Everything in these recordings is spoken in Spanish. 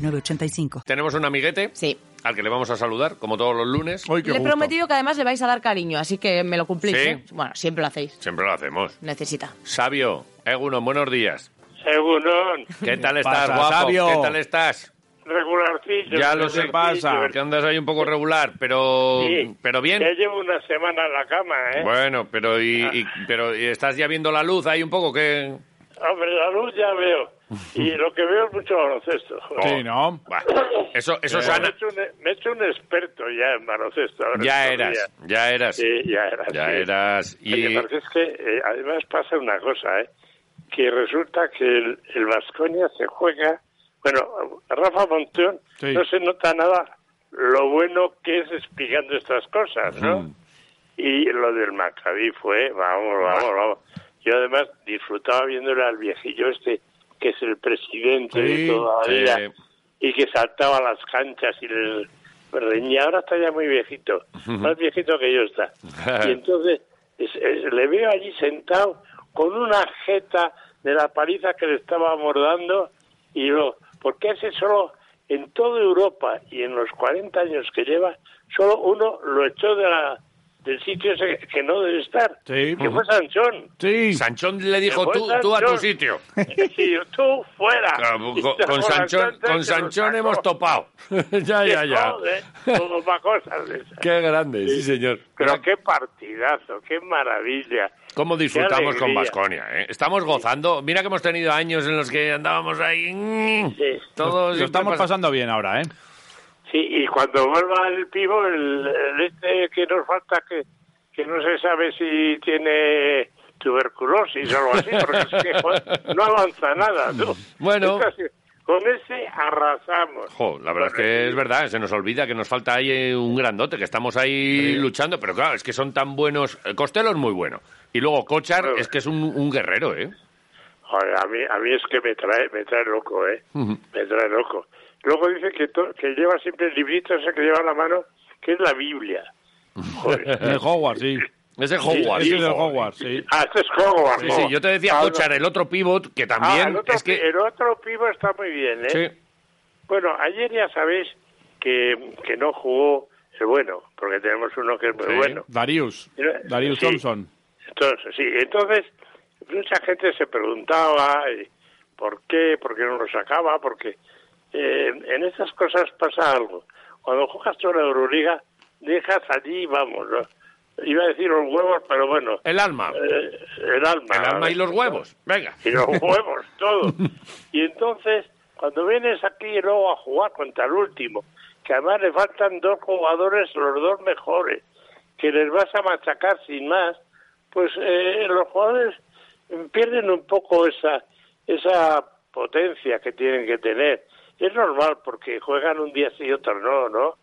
906985. Tenemos un amiguete Sí. al que le vamos a saludar, como todos los lunes. Qué Le he prometido que además le vais a dar cariño, así que me lo cumplís. ¿Sí? ¿eh? Bueno, siempre lo hacéis. Siempre lo hacemos. Necesita. Sabio, Egunon, buenos días. Segurón, ¿Qué tal ¿Qué estás, pasa, guapo? Sabio? ¿Qué tal estás? regularcillo. Ya lo ¿Qué sé. pasa? Que andas ahí un poco regular, pero, Sí. pero bien. Ya llevo una semana en la cama, ¿eh? Bueno, pero y, y- pero ¿y estás ya viendo la luz ahí un poco que Hombre, la luz ya veo. Y lo que veo es mucho baloncesto. Sí, ¿no? Eso eso Me he, hecho un, me he hecho un experto ya en baloncesto. ahora Ya eras, ya eras, Sí, ya eras. ya sí. eras Oye, y porque es que eh, además pasa una cosa, ¿eh? Que resulta que el, el Vasconia se juega... Bueno, Rafa Monteón Sí. no se nota nada lo bueno que es explicando estas cosas, ¿no? Mm. Y lo del Maccabi fue, vamos, vamos, vamos. Yo además disfrutaba viéndole al viejillo este, que es el presidente Sí, de toda la sí. y que saltaba a las canchas y les reñía. Ahora está ya muy viejito, más viejito que yo está. Y entonces es- es- le veo allí sentado con una jeta de la paliza que le estábamos dando y lo, porque ese solo en toda Europa y en los 40 años que lleva, solo uno lo echó de la, del sitio ese que no debe estar, Sí. que fue Sanchón. Sí. Sanchón le dijo tú, tú a tu sitio. Y yo, tú fuera. Claro, con, con Sanchón, con Sanchón hemos topado. ya, ya, ya. Para cosas de esas. Qué grande, sí, señor. Pero qué partidazo, qué maravilla. ¿Cómo disfrutamos con. Vasconia? ¿eh? Estamos gozando. Mira que hemos tenido años en los que andábamos ahí. mm, Sí. Todo Lo estamos pasa- pasando bien ahora, ¿eh? Sí, y cuando vuelva el pivo, el, el este que nos falta, que, que no se sabe si tiene tuberculosis o algo así, porque es que joder, no avanza nada. ¿no? Bueno. Es así, con ese arrasamos. Jo, la verdad es que es verdad, se nos olvida que nos falta ahí un grandote, que estamos ahí luchando, pero claro, es que son tan buenos. eh, Costello es muy bueno. Y luego Cochar Bueno. es que es un, un guerrero, ¿eh? Joder, a mí, a mí es que me trae, me trae loco, ¿eh? Me trae loco. Luego dice que, to- que lleva siempre el librito ese que lleva en la mano, que es la Biblia. Joder. El Hogwarts, sí. Es de Hogwarts. Ese es el joder. Hogwarts, sí. Ah, este es Hogwarts. Sí, sí, yo te decía Ah, el otro pivot, que Ah, también el otro, es que... el otro pivo está muy bien, ¿eh? Sí. Bueno, ayer ya sabéis que, que no jugó el bueno, porque tenemos uno que es muy Sí. bueno. Darius. Pero- Darius sí. Thompson. Entonces, sí, entonces mucha gente se preguntaba eh, por qué, por qué no lo sacaba, porque eh, en estas cosas pasa algo. Cuando juegas toda la Euroliga, dejas allí, vamos, ¿no? iba a decir los huevos, pero bueno, El alma. eh, el alma. El alma y los huevos. Venga. Y los huevos, todo. Y entonces, cuando vienes aquí luego a jugar contra el último, que además le faltan dos jugadores, los dos mejores, que les vas a machacar sin más, pues eh, los jugadores pierden un poco esa, esa potencia que tienen que tener. Es normal porque juegan un día sí y otro no, ¿no?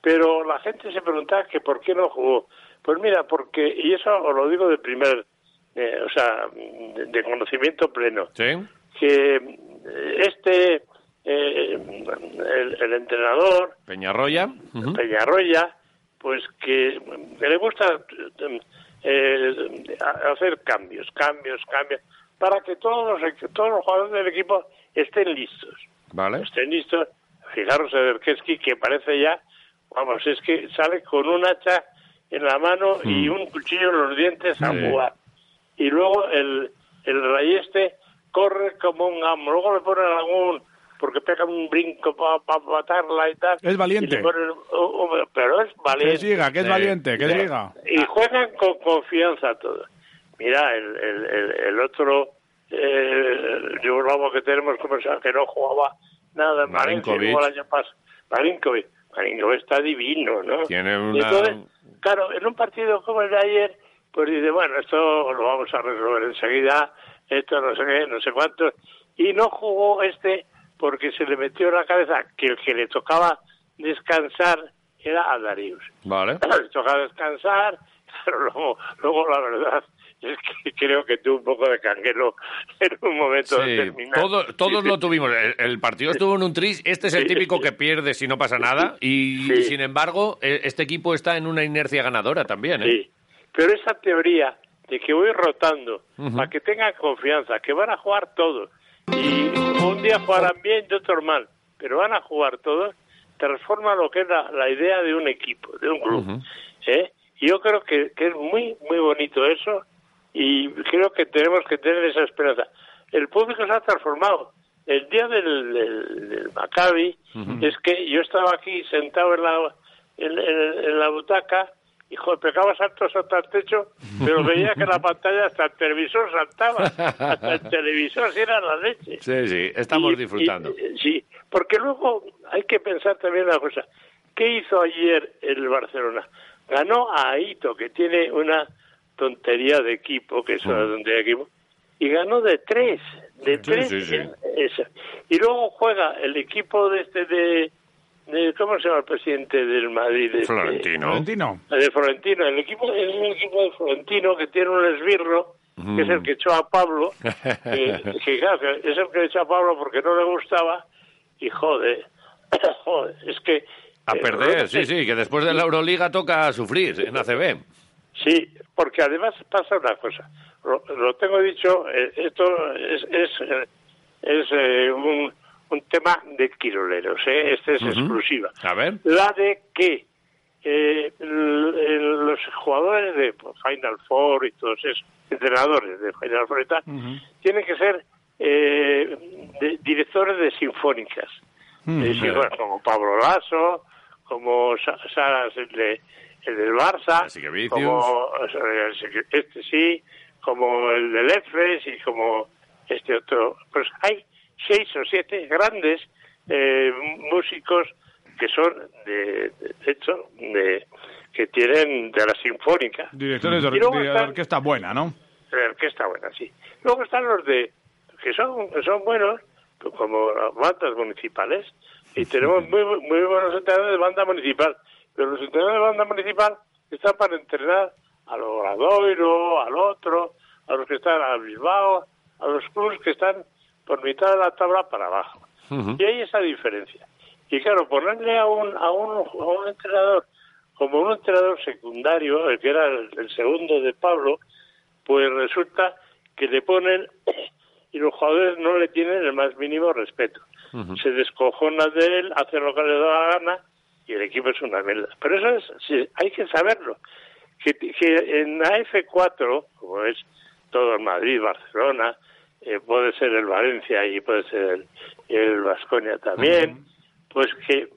Pero la gente se preguntaba que por qué no jugó. Pues mira, porque, y eso os lo digo de primer, eh, o sea, de, de conocimiento pleno, Sí. que eh, este, eh, el, el entrenador, Peñarroya. Peñarroya, pues que, que le gusta eh, hacer cambios, cambios, cambios, para que todos los, todos los jugadores del equipo estén listos. Vale. Estén listos. Fijaros a Derkeski que parece ya, vamos, es que sale con un hacha en la mano y un cuchillo en los dientes a. Sí. jugar. Y luego el, el rayeste corre como un amo. Luego le ponen algún, porque pega un brinco para matarla y tal. Es valiente. ponen un- un- pero es Que valiente. siga, que es Sí. valiente, que Sí. diga. Y juegan con confianza todos. Mira, el, el, el, el otro, eh, que tenemos, que no jugaba nada Marinkovic. jugó el año pasado. Marinkovic. Marinkovic está divino, ¿no? Tiene una- entonces, claro, en un partido como el de ayer, pues dice, bueno, esto lo vamos a resolver enseguida, esto no sé qué, no sé cuánto. Y no jugó este porque se le metió en la cabeza que el que le tocaba descansar era a Darius. Vale. Le tocaba descansar, pero luego, luego la verdad es que creo que tuvo un poco de canguelo en un momento Sí, determinado. todo- todos lo tuvimos. El, el partido estuvo en un tris. Este es el típico que pierde si no pasa nada. Y Sí. sin embargo, eh, este equipo está en una inercia ganadora también. ¿eh? Sí, pero esa teoría de que voy rotando para que tengan confianza, que van a jugar todos y un día jugarán bien y otros mal, pero van a jugar todos, transforma lo que es la, la idea de un equipo, de un club. ¿eh? Y yo creo que, que es muy, muy bonito eso y creo que tenemos que tener esa esperanza. El público se ha transformado. El día del, del, del Maccabi es que yo estaba aquí sentado en la, en, en- en la butaca y joder, pegaba saltos hasta el techo, pero veía que la pantalla hasta el televisor saltaba, hasta el televisor, si era la leche. Sí, sí, estamos Y- disfrutando. y- sí, porque luego hay que pensar también una cosa. ¿Qué hizo ayer el Barcelona? Ganó a Aito, que tiene una tontería de equipo, que es una tontería de equipo, y ganó de tres, de Sí, tres. sí, sí. en esa. Y luego juega el equipo de este de, de- ¿cómo se llama el presidente del Madrid? Este, Florentino. Florentino. de Florentino, el equipo es el equipo de Florentino que tiene un esbirro, que es el que echó a Pablo, que, que, claro, que es el que echó a Pablo porque no le gustaba, y joder, joder, es que... A eh, perder, sí, sí, que después de la Euroliga toca sufrir en ACB. Sí, porque además pasa una cosa, lo, lo tengo dicho, eh, esto es, es, eh, es eh, un, un tema de quiroleros, ¿eh? este es exclusiva. A ver. la de que eh, los jugadores de Final Four y todos esos entrenadores de Final Four y tal, tienen que ser eh, de- directores de sinfónicas, De sinfónicas, como Pablo Lasso, como Sa- Saras el, de, el del Barça, como este sí, como el del EFES y como este otro. Pues hay seis o siete grandes eh, músicos que son de, de hecho de que tienen de la sinfónica. Directores de, or- Y luego de orquesta buena, ¿no? de orquesta buena sí. Luego están los de que son que son buenos pues, como las bandas municipales. Y tenemos muy muy buenos entrenadores de banda municipal pero los entrenadores de banda municipal están para entrenar al Obradoiro al otro a los que están a Bilbao a los clubes que están por mitad de la tabla para abajo. Y hay esa diferencia. Y claro ponerle a un a un, a un entrenador como un entrenador secundario el que era el, el segundo de Pablo pues resulta que le ponen y los jugadores no le tienen el más mínimo respeto. Se descojonan de él, hacen lo que les da la gana y el equipo es una mierda. Pero eso es, sí, hay que saberlo. Que, que en la F4, como es todo el Madrid, Barcelona, eh, puede ser el Valencia y puede ser el, el Vasconia también, pues que,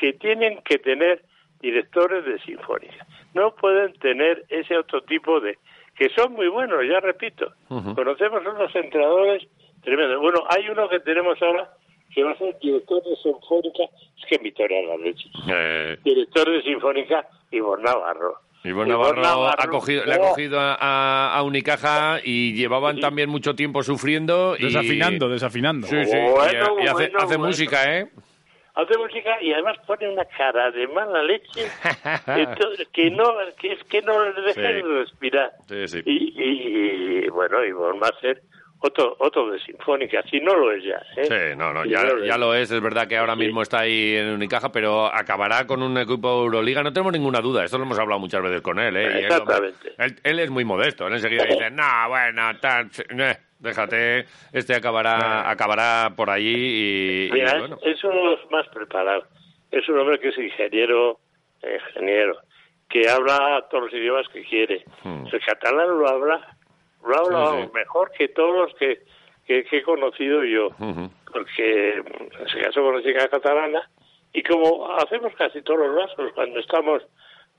que tienen que tener directores de sinfónica. No pueden tener ese otro tipo de... que son muy buenos, ya repito. Conocemos unos entrenadores tremendos. Bueno, hay uno que tenemos ahora que va a ser director de sinfónica, es que en Vitoria la leche. Eh, Director de sinfónica, Ivonne Navarro. Ivonne Navarro, ha Navarro, cogido, le ha cogido a, a- Unicaja y llevaban también mucho tiempo sufriendo. Y... Desafinando, desafinando. Sí, sí. Bueno, y, y hace, bueno, hace bueno. música, ¿eh? hace música y además pone una cara de mala leche entonces, que no que es que no le deja Sí. de respirar Sí, sí. Y, y, y, bueno y va a ser otro otro de sinfónica si no lo es ya ¿eh? Sí, no, no, Si ya, lo es. Es verdad que ahora Sí. mismo está ahí en Unicaja, pero acabará con un equipo Euroliga. No tenemos ninguna duda. Esto lo hemos hablado muchas veces con él. ¿eh? Él, Exactamente. Él, él es muy modesto. Él enseguida dice, no, bueno, eh, déjate. Este acabará, acabará por allí y, y Mira, bueno. es, es uno de los más preparados. Es un hombre que es ingeniero, eh, ingeniero, que habla todos los idiomas que quiere. Hmm. El catalán lo habla, lo habla Sí, sí. mejor que todos los que, que, que he conocido yo. Ujú. Porque se casó con una chica catalana y como hacemos casi todos los vascos cuando estamos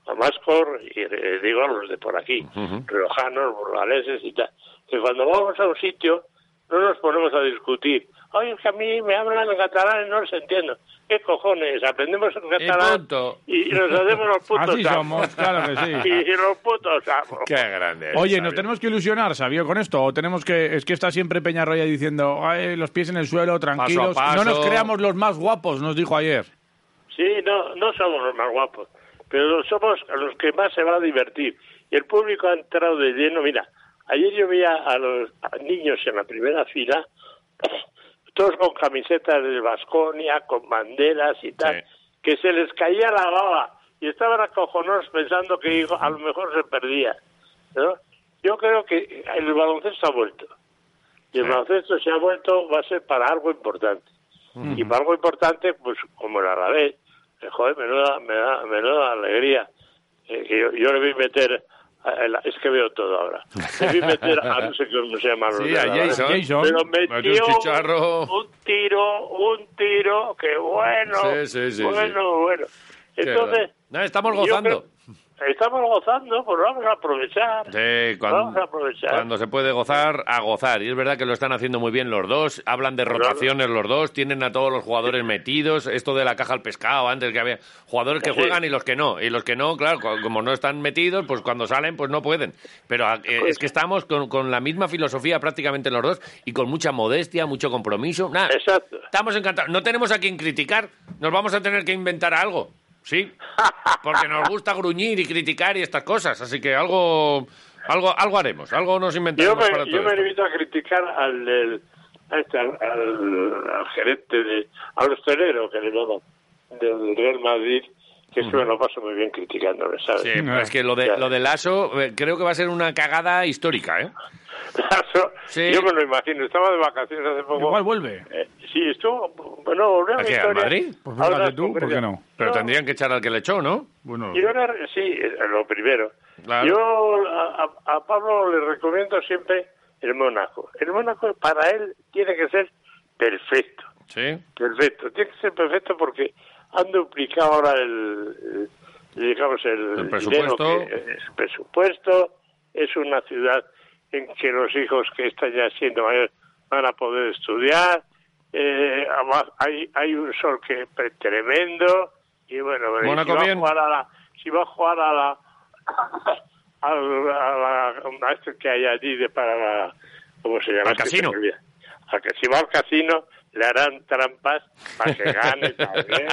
a Mascor, y eh, digo a los de por aquí, Ujú. riojanos, burgaleses y tal, que cuando vamos a un sitio no nos ponemos a discutir. Oye, es que a mí me hablan en catalán y no les entiendo. ¿Qué cojones? Aprendemos el Y catalán punto. y nos hacemos los putos Así somos, claro que sí. Y los putos amos. Qué grande. Oye, ¿nos tenemos que ilusionar, Sabio, con esto? ¿O tenemos que.? Es que está siempre Peñarroya diciendo, Ay, los pies en el suelo, tranquilos. paso. No nos creamos los más guapos, nos dijo ayer. Sí, no, no somos los más guapos, pero somos los que más se va a divertir. Y el público ha entrado de lleno. Mira, ayer yo veía a los a niños en la primera fila, todos con camisetas de Vasconia, con banderas y tal, Sí. que se les caía la baba y estaban acojonados pensando que a lo mejor se perdía. ¿no? Yo creo que el baloncesto ha vuelto. Y el Sí. baloncesto se ha vuelto, va a ser para algo importante. Y para algo importante, pues como el Alavés, eh, joder, menuda, me da, menuda alegría. Eh, que yo, yo le voy a meter, es que veo todo ahora, meter a no sé cómo se llama. los Sí, del a Alavés. Jason. Jason. Pero Metió un chicharro. un tiro, un tiro, que bueno, Sí, sí, sí, bueno, bueno. Entonces. No, estamos gozando. creo- estamos gozando, pues vamos a aprovechar. Sí, Vamos cuando, a aprovechar. cuando se puede gozar, a gozar. Y es verdad que lo están haciendo muy bien los dos. Hablan de rotaciones los dos. Tienen a todos los jugadores metidos. Esto de la caja al pescado, antes que había jugadores que Sí. juegan y los que no. Y los que no, claro, co- como no están metidos, pues cuando salen, pues no pueden. Pero eh, es que estamos con, con la misma filosofía prácticamente los dos y con mucha modestia, mucho compromiso. Nada, Exacto. Estamos encantados. No tenemos a quien criticar. Nos vamos a tener que inventar algo. Sí. Porque nos gusta gruñir y criticar y estas cosas. Así que algo algo algo haremos. Algo nos Yo inventaremos para todo yo me limito a criticar al, del- a este, al, al- al gerente, de, al hostelero que le llaman, del Real Madrid, que eso me lo paso muy bien criticándole, ¿sabes? Sí, pero es que lo de, lo de Lasso eh, creo que va a ser una cagada histórica, ¿eh? Sí. Yo me lo imagino, estaba de vacaciones hace poco. Igual vuelve. Eh, sí, estuvo, bueno, volvió a ¿A mi historia. Madrid? Pues fíjate tú, ¿por qué no? Pero tendrían que echar al que le echó, ¿no? Bueno, Y ahora, sí, eh, lo primero. Claro. Yo a, a- a Pablo le recomiendo siempre el Mónaco. El Mónaco para él tiene que ser perfecto. Sí. Perfecto, tiene que ser perfecto porque han duplicado ahora el, el- digamos, el, El presupuesto. que- el presupuesto. Es una ciudad en que los hijos que están ya siendo mayores van a poder estudiar. Eh, hay, hay un sol que tremendo. Y bueno, Mónaco si va bien. a jugar a la, si va a jugar a la, a la, este que hay allí de para la, ¿cómo se llama? Al casino. A que si va al casino le harán trampas para que gane. también.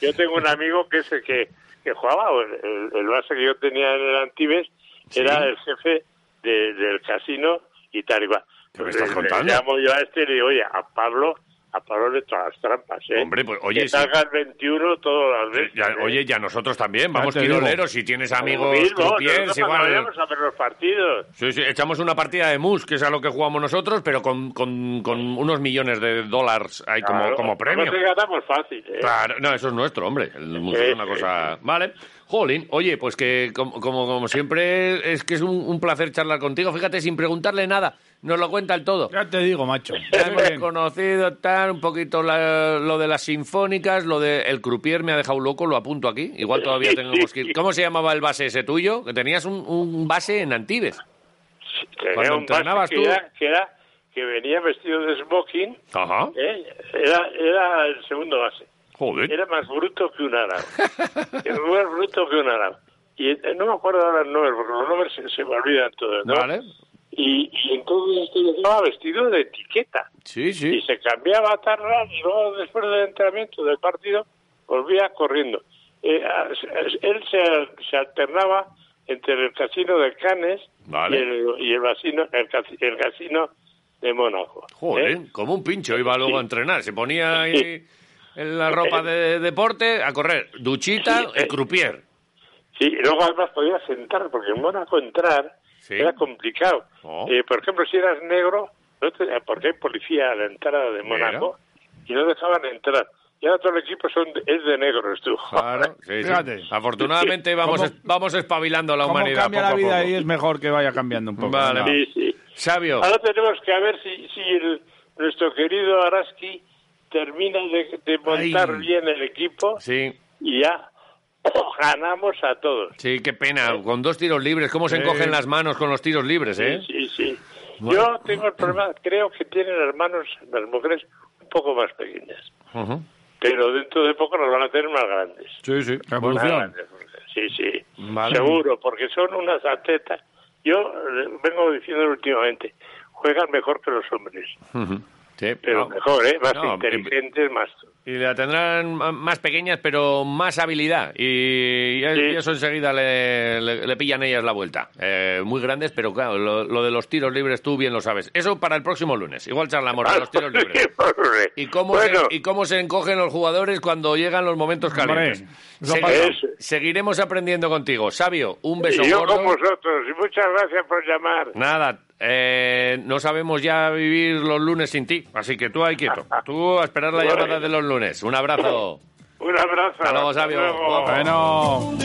Yo tengo un amigo que es el que, que jugaba, el, el- base que yo tenía en el Antibes, era el jefe de- del casino y tal y cual. ¿Qué me estás Le- contando? Le llamo yo a este y le digo, oye, a Pablo, a Pablo le todas las trampas, ¿eh? Hombre, pues, oye, que sí. salga el 21 todas las veces. Ya- ¿eh? oye, ya nosotros también. Vamos tiroleros. Si tienes amigos nosotros cuando igual... a ver los partidos. Sí, sí, echamos una partida de mus, que es a lo que jugamos nosotros, pero con, con, con unos millones de dólares ahí como, Claro, como premio. No ganamos fácil, ¿eh? Claro, no, eso es nuestro, hombre. El mus Sí, es una sí, cosa... Vale. Jolín, oye, pues que como, como, como siempre es que es un, un placer charlar contigo. Fíjate, sin preguntarle nada, nos lo cuenta el todo. ya te digo, macho. Hemos conocido tal, un poquito la- lo de las sinfónicas, lo de el croupier me ha dejado loco, lo apunto aquí. Igual todavía tenemos que ir. ¿Cómo se llamaba el base ese tuyo? Que tenías un, un base en Antibes. Tenía Cuando un base entrenabas que tú. Era, que era que venía vestido de smoking, Ajá. ¿eh? era, era el segundo base. Joder. Era más bruto que un árabe. Era más bruto que un árabe. Y eh, no me acuerdo ahora el nombre, porque los nombres se, se me olvidan todos, ¿no? Vale. Y, y entonces estaba vestido de etiqueta. Sí, Y sí. se cambiaba tan raro y luego después del entrenamiento del partido volvía corriendo. Eh, él se, se alternaba entre el casino de Cannes Vale. y, el, y el, casino de Mónaco. Joder, ¿eh? como un pincho iba luego a entrenar. Se ponía ahí en la ropa de deporte a correr. Duchita Sí, y eh. croupier. Sí, y luego además podía sentar, porque en Mónaco entrar Sí. era complicado. Oh. Eh, por ejemplo, si eras negro, no te- porque hay policía a la entrada de Mónaco y no dejaban entrar. Y ahora todo el equipo son de- es de negros, tú. Claro, sí, sí. Fíjate. Afortunadamente vamos, ¿Cómo- es- vamos espabilando a la humanidad cambia poco la a vida poco. ahí es mejor que vaya cambiando un poco. Vale. venga. Sí, sí. Sabio, Ahora tenemos que a ver si, si el- nuestro querido Araski termina de, de montar Ay. bien el equipo sí, y ya ganamos a todos. sí, qué pena. Con dos tiros libres, ¿cómo se Sí. encogen las manos con los tiros libres, eh? Sí, sí. Bueno. Yo tengo el problema, creo que tienen hermanos, las mujeres, un poco más pequeñas. Pero dentro de poco nos van a tener más grandes. Sí, sí. Más grandes. Sí, sí, Vale. seguro, porque son unas atletas. Yo eh, vengo diciendo últimamente, juegan mejor que los hombres, Ujú. Sí, pero no. mejor, ¿eh? Más No, inteligentes, más... Y la tendrán más pequeñas, pero más habilidad. Y, y Sí. eso enseguida le, le- le pillan ellas la vuelta. Eh, muy grandes, pero claro, lo, lo de los tiros libres tú bien lo sabes. Eso para el próximo lunes. Igual charlamos de los tiros libres. ¿Y cómo, bueno, se, ¿Y cómo se encogen los jugadores cuando llegan los momentos calientes? Hombre, eso Segui- pasa. Eso. seguiremos aprendiendo contigo. Sabio, un beso y yo gordo. con vosotros, y muchas gracias por llamar. Nada, eh, no sabemos ya vivir los lunes sin ti, así que tú ahí quieto. Tú a esperar la llamada de los lunes. Un abrazo. Un abrazo. Hasta luego, Sabio. Bueno,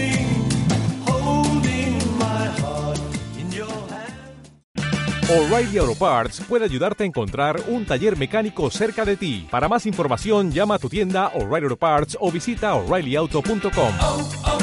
O'Reilly Auto Parts puede ayudarte a encontrar un taller mecánico cerca de ti. Para más información, llama a tu tienda O'Reilly Auto Parts o visita oreillyauto.com.